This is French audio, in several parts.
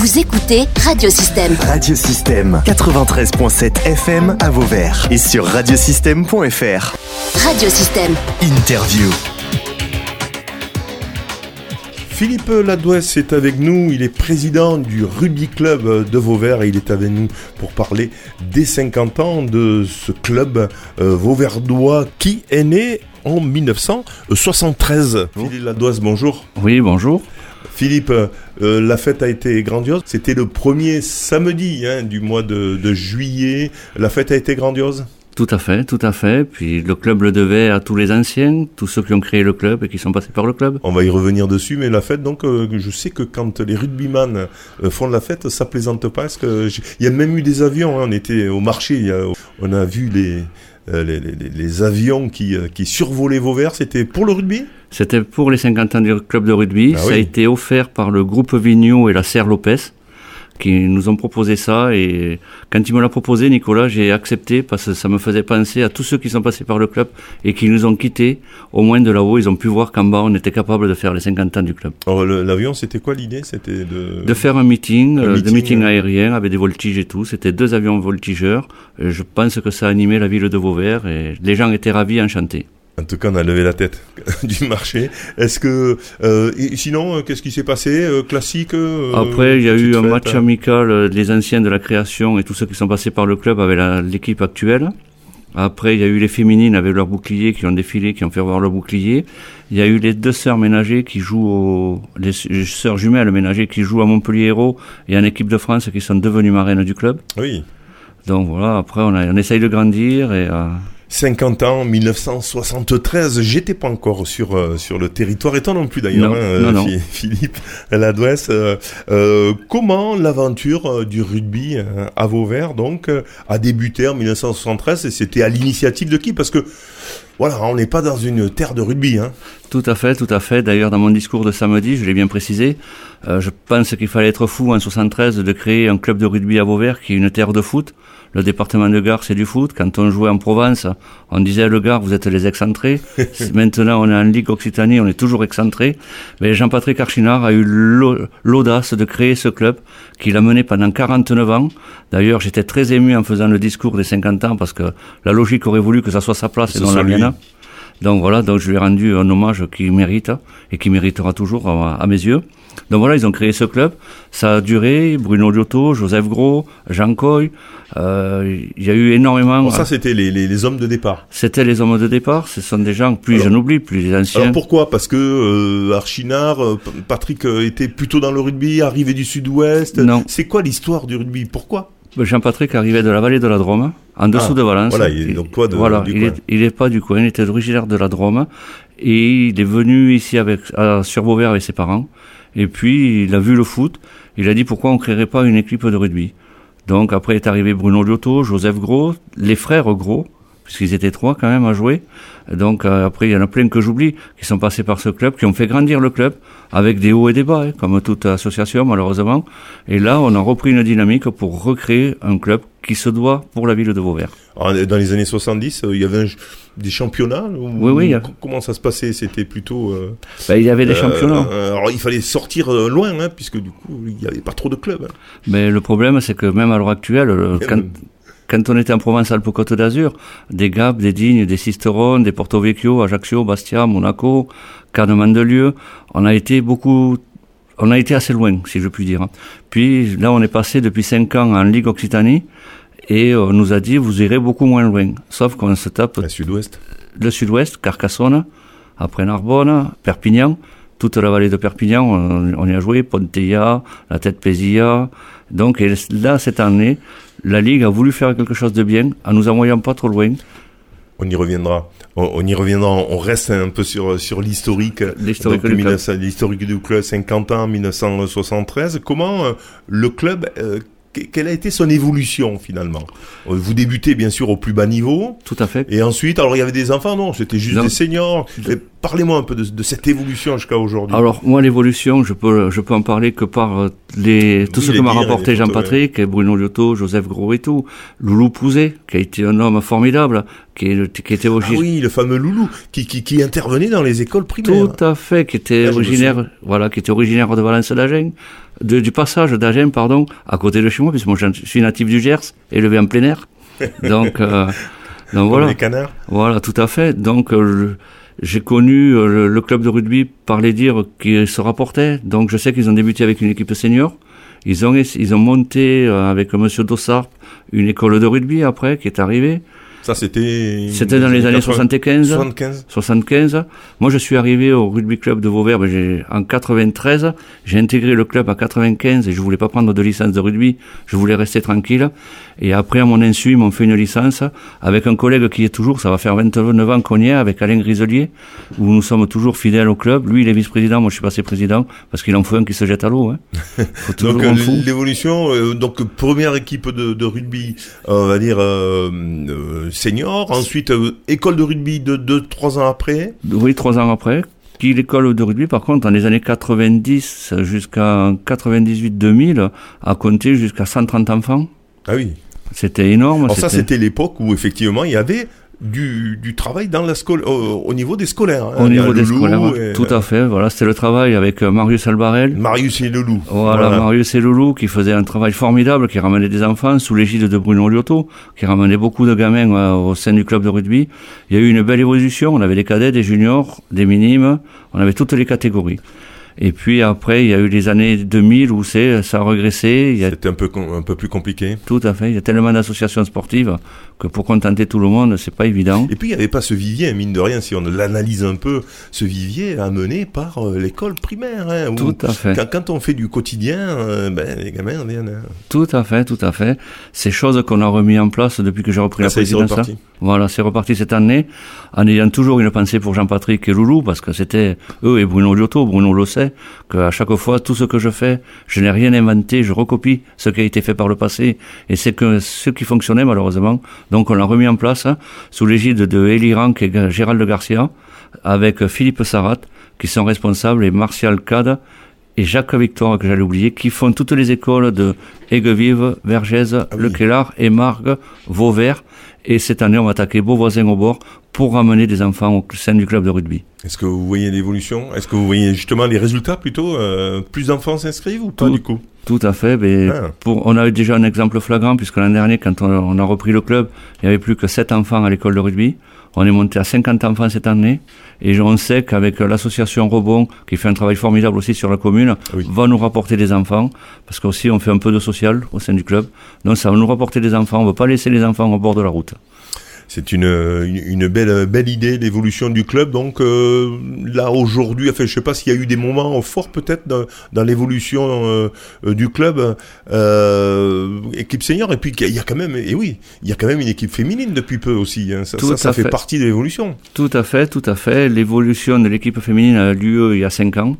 Vous écoutez Radiosystème. Radiosystème 93.7 FM à Vauvert et sur radiosystème.fr. Radiosystème. Interview. Philippe Ladouesse est avec nous, il est président du Rugby Club de Vauvert et il est avec nous pour parler des 50 ans de ce club euh, vauverdois qui est né en 1973. Philippe Ladouesse, bonjour. Oui, bonjour. Philippe, euh, la fête a été grandiose. C'était le premier samedi hein, du mois de, de juillet. La fête a été grandiose? Tout à fait, tout à fait. Puis le club le devait à tous les anciens, tous ceux qui ont créé le club et qui sont passés par le club. On va y revenir dessus, mais la fête, donc, euh, je sais que quand les rugbyman euh, font la fête, ça plaisante pas. Parce que il y a même eu des avions. hein. On était au marché, y a- on a vu les, euh, les, les- les avions qui, euh, qui survolaient Vauvert. C'était pour le rugby? C'était pour les 50 ans du club de rugby. Ah ça oui. a été offert par le groupe Vigneault et la Serre Lopez qui nous ont proposé ça. Et quand il me l'a proposé, Nicolas, j'ai accepté parce que ça me faisait penser à tous ceux qui sont passés par le club et qui nous ont quittés. Au moins de là-haut, ils ont pu voir qu'en bas, on était capable de faire les 50 ans du club. Alors, L'avion, c'était quoi l'idée? C'était de... De faire un meeting, un euh, meeting, de meeting euh. aérien avec des voltiges et tout. C'était deux avions voltigeurs. Euh, Je pense que ça a animé la ville de Vauvert et les gens étaient ravis, enchantés. En tout cas, on a levé la tête du marché. Est-ce que... euh, sinon, euh, qu'est-ce qui s'est passé Euh, Classique euh, Après, il y a eu un fête, match hein amical des anciens de la création et tous ceux qui sont passés par le club avec l'équipe actuelle. Après, il y a eu les féminines avec leurs boucliers qui ont défilé, qui ont fait voir leur bouclier. Il y a eu les deux sœurs ménagers qui jouent au, les, sœurs jumelles ménagers qui jouent à Montpellier Hérault et en équipe de France qui sont devenues marraines du club. Oui. Donc voilà, après, on, a, on essaye de grandir et, euh, 50 ans, 1973, j'étais pas encore sur euh, sur le territoire, et toi non plus d'ailleurs, hein, euh, Philippe Ladouesse. Euh, euh, comment l'aventure euh, du rugby à Vauvert donc a débuté en 1973 et c'était à l'initiative de qui? Parce que voilà, on n'est pas dans une terre de rugby. Hein. Tout à fait, tout à fait. D'ailleurs, dans mon discours de samedi, je l'ai bien précisé, euh, je pense qu'il fallait être fou en 73 de créer un club de rugby à Vauvert qui est une terre de foot. Le département de Gard, c'est du foot. Quand on jouait en Provence, on disait le Gard, vous êtes les excentrés. Maintenant, on est en Ligue Occitanie, on est toujours excentrés. Mais Jean-Patrick Archinard a eu l'au- l'audace de créer ce club qu'il a mené pendant 49 ans. D'ailleurs, j'étais très ému en faisant le discours des 50 ans parce que la logique aurait voulu que ça soit sa place Ce et non Donc voilà, donc je lui ai rendu un hommage qu'il mérite et qui méritera toujours à, à mes yeux. Donc voilà, ils ont créé ce club. Ça a duré. Bruno Liotto, Joseph Gros, Jean Coy. euh, Il y a eu énormément. Bon, ça, c'était les, les, les hommes de départ. C'était les hommes de départ. Ce sont des gens, plus Alors- j'en oublie, plus les anciens. Alors pourquoi? Parce que euh, Archinard, euh, Patrick euh, était plutôt dans le rugby, arrivé du sud-ouest. Non. C'est quoi l'histoire du rugby? Pourquoi? Jean-Patrick arrivait de la vallée de la Drôme, en dessous Ah, de Valence. voilà, il est donc toi de- voilà, du il coin. est, il est pas du coin, il était originaire de la Drôme et il est venu ici avec à, sur Vauvert avec ses parents. Et puis il a vu le foot, il a dit pourquoi on créerait pas une équipe de rugby? Donc après est arrivé Bruno Liotto, Joseph Gros, les frères Gros, puisqu'ils étaient trois quand même à jouer. Donc euh, après il y en a plein que j'oublie qui sont passés par ce club, qui ont fait grandir le club avec des hauts et des bas, hein, comme toute association malheureusement. Et là on a repris une dynamique pour recréer un club qui se doit pour la ville de Vauvert. Dans les années 70, euh, il y avait un des championnats ou- Oui, oui, a- Comment ça se passait? C'était plutôt... euh, Ben, il y avait des championnats. euh, alors il fallait sortir loin, hein, puisque du coup, il n'y avait pas trop de clubs. hein. Mais le problème, c'est que même à l'heure actuelle, quand, quand on était en Provence-Alpes-Côte d'Azur, des Gap, des Dignes, des Sisteron, des Porto Vecchio, Ajaccio, Bastia, Monaco, Carnes-Mandelieu, on a été beaucoup, on a été assez loin, si je puis dire. Puis là, on est passé depuis cinq ans en Ligue Occitanie et on nous a dit, vous irez beaucoup moins loin. Sauf qu'on se tape À sud-ouest. le sud-ouest, Carcassonne, après Narbonne, Perpignan, toute la vallée de Perpignan, on, on y a joué, Ponteilla, la tête Pézilla. Donc et là, cette année, la Ligue a voulu faire quelque chose de bien en nous envoyant pas trop loin. On y reviendra. On, on y reviendra. On reste un peu sur, sur l'historique. L'historique du club. 1900 L'historique du club, 50 ans, 1973. Comment euh, le club, euh, quelle a été son évolution finalement? Euh, Vous débutez bien sûr au plus bas niveau. Tout à fait. Et ensuite, alors il y avait des enfants, non? C'était juste Non. des seniors. Parlez-moi un peu de, de cette évolution jusqu'à aujourd'hui. Alors moi l'évolution, je peux je peux en parler que par euh, les tout Oui, ce que m'a rapporté Jean-Patrick, Bruno Liotto, Joseph Gros et tout, Loulou Pouzet, qui a été un homme formidable, qui, qui était Ah originaire oui, le fameux Loulou, qui, qui, qui intervenait dans les écoles primaires. Tout à fait, qui était Ah, originaire, voilà, qui était originaire de Valence-Lageng. De- du passage d'Agen, pardon, à côté de chez moi, puisque moi je suis natif du Gers, élevé en plein air. Donc, euh, donc voilà. les canards. Voilà, tout à fait. Donc, euh, j'ai connu euh, le, le club de rugby par les dires qui se rapportaient. Donc, je sais qu'ils ont débuté avec une équipe senior. Ils ont, ils ont monté euh, avec Monsieur Dossard une école de rugby après qui est arrivée. Ça, c'était. C'était dans les années 80 75. 75. 75. Moi, je suis arrivé au rugby club de Vauvert ben, j'ai- en 93. J'ai intégré le club à 95 et je voulais pas prendre de licence de rugby. Je voulais rester tranquille. Et après, à mon insu, ils m'ont fait une licence avec un collègue qui est toujours, ça va faire 29 ans qu'on y est, avec Alain Griselier, où nous sommes toujours fidèles au club. Lui, il est vice-président, moi, je suis passé président, parce qu'il en faut un qui se jette à l'eau. Hein. Donc euh, l'évolution, euh, donc première équipe de, de rugby, euh, on va dire euh, senior, ensuite euh, école de rugby de 2-3 ans après. Oui, trois ans après. Qui l'école de rugby, par contre, dans les années 90 jusqu'à 98-2000, a compté jusqu'à 130 enfants. Ah oui. C'était énorme. Alors ça, c'était l'époque où effectivement il y avait du, du travail dans la au, au niveau des scolaires. hein. au niveau des scolaires. et- Tout à fait. Voilà, c'était le travail avec euh, Marius Albarel. Marius et Loulou. Voilà, Marius et Loulou qui faisaient un travail formidable, qui ramenaient des enfants sous l'égide de Bruno Liotto, qui ramenait beaucoup de gamins euh, au sein du club de rugby. Il y a eu une belle évolution. On avait des cadets, des juniors, des minimes. On avait toutes les catégories. Et puis après, il y a eu les années 2000 où c'est, ça a a C'était un peu, un peu plus compliqué. tout à fait. Il y a tellement d'associations sportives que pour contenter tout le monde, c'est pas évident. Et puis il n'y avait pas ce vivier, mine de rien, si on l'analyse un peu, ce vivier amené par euh, l'école primaire. Hein, où Tout à fait. quand, quand on fait du quotidien, euh, ben, les gamins viennent. hein. Tout à fait, tout à fait. Ces choses qu'on a remis en place depuis que j'ai repris Ah, la présidence. reparti. Voilà, c'est reparti cette année, en ayant toujours une pensée pour Jean-Patrick et Loulou, parce que c'était eux et Bruno Liotto, Bruno le sait, qu'à chaque fois, tout ce que je fais, je n'ai rien inventé, je recopie ce qui a été fait par le passé, et c'est que ce qui fonctionnait malheureusement. Donc on l'a remis en place, hein, sous l'égide de Elie Rank et Gérald Garcia, avec Philippe Sarat, qui sont responsables, et Martial Cade, et Jacques Victor, que j'allais oublier, qui font toutes les écoles de Aiguevive, Vergès, Ah oui. Le Émargues, Vauvert. Et cette année, on va attaquer Beauvoisin au bord pour ramener des enfants au sein du club de rugby. Est-ce que vous voyez l'évolution? Est-ce que vous voyez justement les résultats plutôt euh, Plus d'enfants s'inscrivent ou pas Tout. du coup? Tout à fait. Mais Ah. pour, on a eu déjà un exemple flagrant puisque l'an dernier, quand on, on a repris le club, il n'y avait plus que 7 enfants à l'école de rugby. On est monté à 50 enfants cette année. Et on sait qu'avec l'association Rebond, qui fait un travail formidable aussi sur la commune, Oui. va nous rapporter des enfants. Parce qu'aussi, on fait un peu de social au sein du club. Donc ça va nous rapporter des enfants. On ne veut pas laisser les enfants au bord de la route. C'est une, une, une belle, belle idée, l'évolution du club. Donc euh, là, aujourd'hui, enfin, je sais pas s'il y a eu des moments forts peut-être dans, dans l'évolution euh, euh, du club, euh, équipe senior. Et puis, il y a quand même, et oui, il y a quand même une équipe féminine depuis peu aussi. Hein. Ça, Tout ça, fait fait. partie de l'évolution. Tout à fait, tout à fait. L'évolution de l'équipe féminine a eu lieu il y a 5 ans.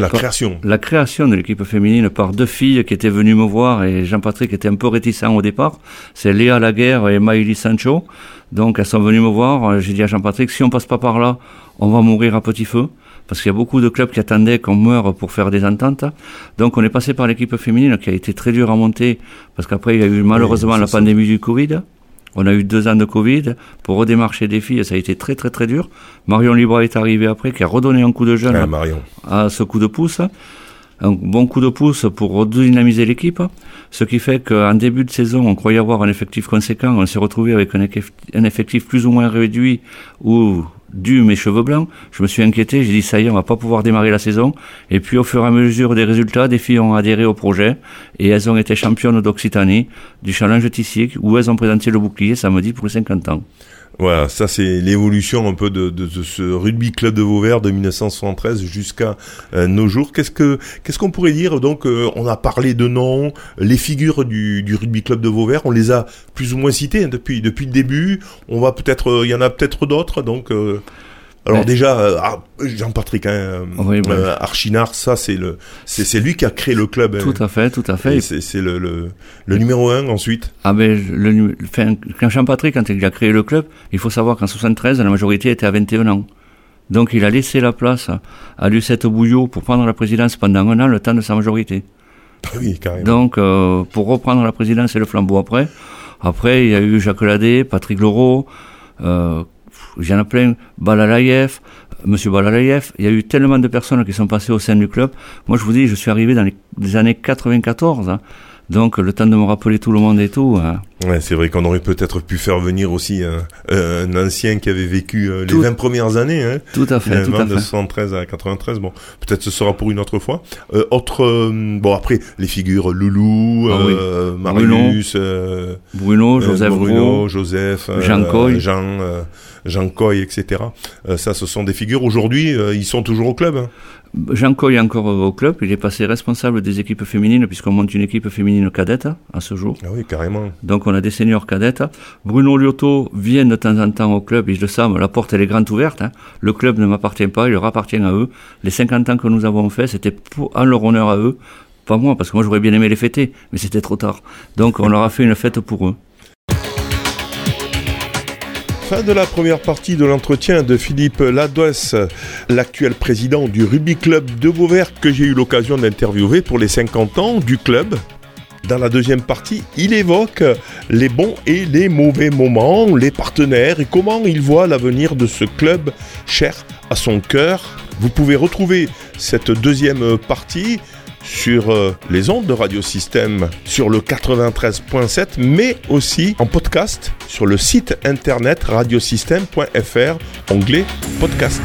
La création. La création de l'équipe féminine par deux filles qui étaient venues me voir et Jean-Patrick était un peu réticent au départ. C'est Léa Laguerre et Maëlys Sancho. Donc elles sont venues me voir. J'ai dit à Jean-Patrick, si on passe pas par là, on va mourir à petit feu. Parce qu'il y a beaucoup de clubs qui attendaient qu'on meure pour faire des ententes. Donc on est passé par l'équipe féminine qui a été très dure à monter. Parce qu'après il y a eu malheureusement la ça. pandémie du Covid. On a eu deux ans de Covid. Pour redémarcher des filles, ça a été très très très dur. Marion Libra est arrivée après, qui a redonné un coup de jeune Ah, Marion. à ce coup de pouce, un bon coup de pouce pour redynamiser l'équipe, ce qui fait qu'en début de saison, on croyait avoir un effectif conséquent, on s'est retrouvé avec un effectif plus ou moins réduit ou dû mes cheveux blancs. Je me suis inquiété, j'ai dit ça y est, on va pas pouvoir démarrer la saison. Et puis au fur et à mesure des résultats, des filles ont adhéré au projet et elles ont été championnes d'Occitanie du challenge Tissier où elles ont présenté le bouclier samedi pour les 50 ans. Voilà, ça c'est l'évolution un peu de, ce rugby club de Vauvert de 1973 jusqu'à euh, nos jours. Qu'est-ce que qu'est-ce qu'on pourrait dire Donc, euh, on a parlé de noms, les figures du, rugby club de Vauvert, on les a plus ou moins citées hein, depuis depuis le début. On va peut-être, euh, il y en a peut-être d'autres. Donc, alors Ouais. déjà, euh, ah, Jean-Patrick hein, euh, Oui, ouais. euh, Archinard, ça c'est le c'est c'est lui qui a créé le club. hein. Tout à fait, tout à fait. Et c'est c'est le, le le numéro un ensuite. Ah ben, le, enfin, quand Jean-Patrick, quand il a créé le club, il faut savoir qu'en 73, la majorité était à 21 ans. Donc il a laissé la place à Lucette Bouillot pour prendre la présidence pendant un an, le temps de sa majorité. Ah oui, carrément. Donc euh, pour reprendre la présidence et le flambeau après, après il y a eu Jacques Ladet, Patrick Leroux, euh, il y en a plein, Balalaïev, Monsieur Balalayev, il y a eu tellement de personnes qui sont passées au sein du club. Moi, je vous dis, je suis arrivé dans les années 94. Hein. Donc le temps de me rappeler tout le monde et tout. Hein. Ouais, c'est vrai qu'on aurait peut-être pu faire venir aussi un, un ancien qui avait vécu euh, les 20 premières années. Hein, tout à fait. Tout à de 73 à 93. Bon, peut-être ce sera pour une autre fois. Euh, autre, euh, bon après les figures Loulou, ah, oui. Marius, Bruno, Joseph, Bruno, Joseph, Jean Coy, Jean, Jean Coy, etc. ça, ce sont des figures. Aujourd'hui, ils sont toujours au club. Hein. Jean Coy est encore au club, il est passé responsable des équipes féminines puisqu'on monte une équipe féminine cadette à ce jour. Ah oui, carrément. Donc on a des seniors cadettes. Bruno Liotto vient de temps en temps au club, je le sais, la porte est grande ouverte. Hein. Le club ne m'appartient pas, il leur appartient à eux. Les 50 ans que nous avons fait, c'était en leur honneur à eux, pas moi, parce que moi j'aurais bien aimé les fêter, mais c'était trop tard. Donc on leur a fait une fête pour eux fin de la première partie de l'entretien de Philippe Ladoès, l'actuel président du Rugby Club de Beauvert que j'ai eu l'occasion d'interviewer pour les 50 ans du club. Dans la deuxième partie, il évoque les bons et les mauvais moments, les partenaires et comment il voit l'avenir de ce club cher à son cœur. Vous pouvez retrouver cette deuxième partie sur euh, les ondes de Radiosystème, sur le 93.7, mais aussi en podcast sur le site internet radiosystème.fr, onglet podcast.